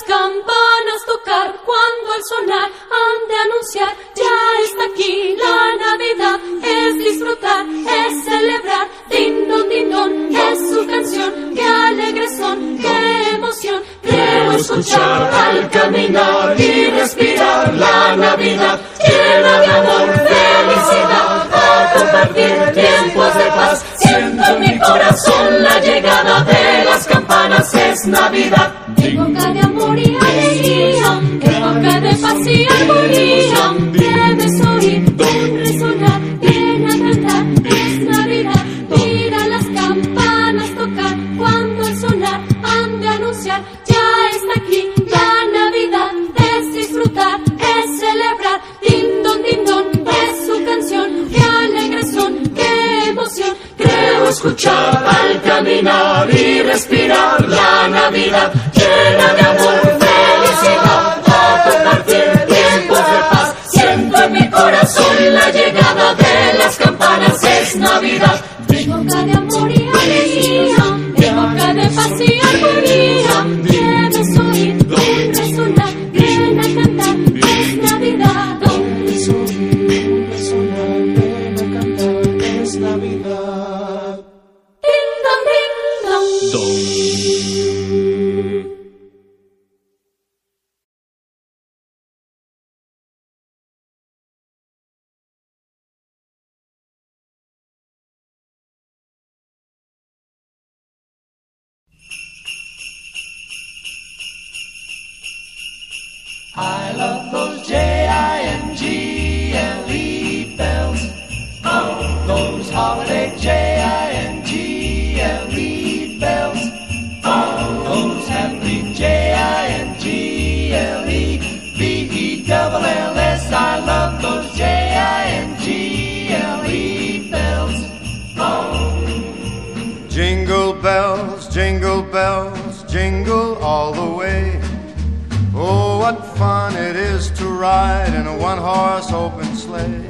las campanas tocar, cuando al sonar han de anunciar, ya está aquí la Navidad, es disfrutar, es celebrar, din don, din don, es su canción, qué alegre son, qué emoción, creo escuchar al caminar y respirar la Navidad, llena de amor, felicidad, a compartir tiempos de paz, siento en mi corazón la llegada de las campanas, es Navidad. Época de amor y alegría, época de paz y armonía, 이밤 지나면 몰라 holiday J-I-N-G-L-E bells. Oh, those happy J-I-N-G-L-E B-E-double-L-S. I love those J-I-N-G-L-E bells. Oh. Jingle bells, jingle bells, jingle all the way. Oh, what fun it is to ride in a one horse open sleigh.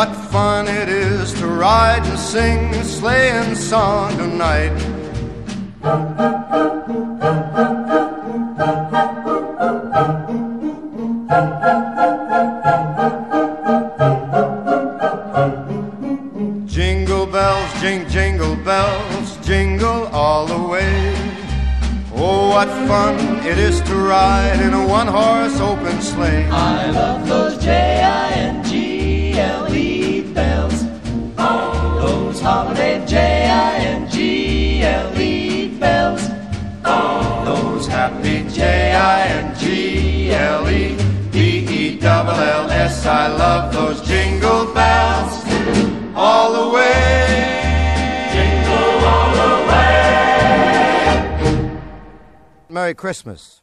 What fun it is to ride and sing a sleighing song tonight. Jingle bells, jing, jingle bells, jingle all the way. Oh, what fun it is to ride in a one horse open sleigh. I love those I love those jingle bells all the way. Jingle all the way. Merry Christmas.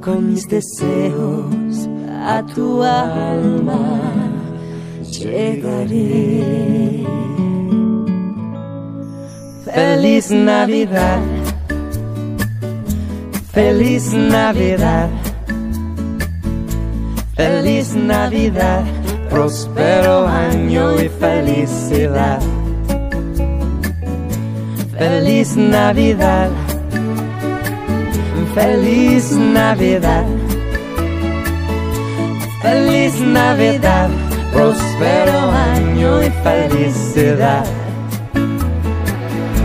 con mis deseos a tu alma llegaré. Feliz Navidad, feliz Navidad, feliz Navidad, próspero año y felicidad. Feliz Navidad, feliz Navidad, feliz Navidad, próspero año y felicidad.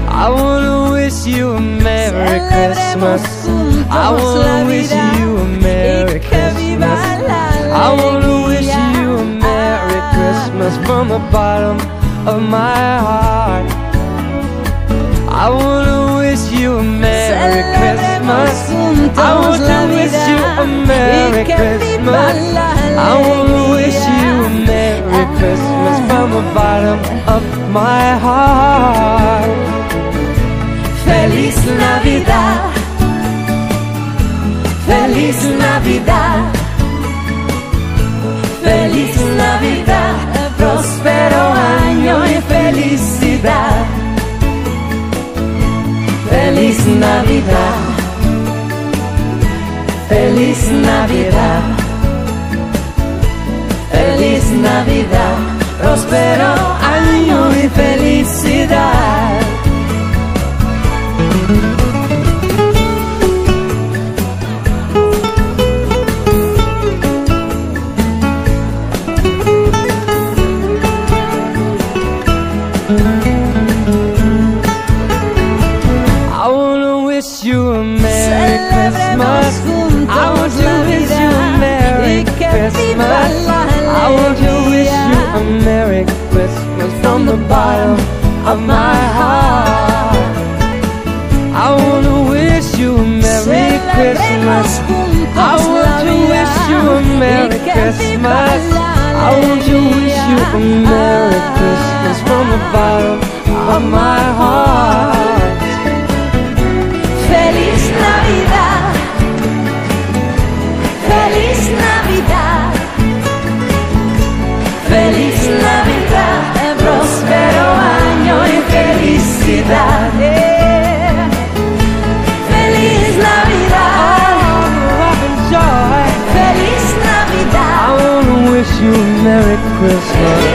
I wanna wish you a Merry Christmas. I wanna wish you a Merry Christmas. I wanna wish you a Merry Christmas from the bottom of my heart. I wanna wish you a Merry Christmas. I want to wish you a Merry Christmas. I wanna wish you a Merry Christmas from the bottom of my heart. Feliz Navidad, feliz Navidad, feliz Navidad, próspero año y felicidad. Feliz Navidad, feliz Navidad, feliz Navidad, próspero año y felicidad. The bottom of my heart. I wanna wish you a Merry Christmas. I want to wish you a Merry Christmas. I want to wish you a Merry Christmas from the bottom of my heart. Yeah. Feliz Navidad, feliz I wanna wish you a Merry Christmas.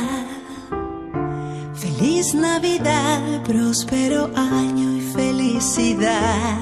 feliz Navidad, próspero año y felicidad.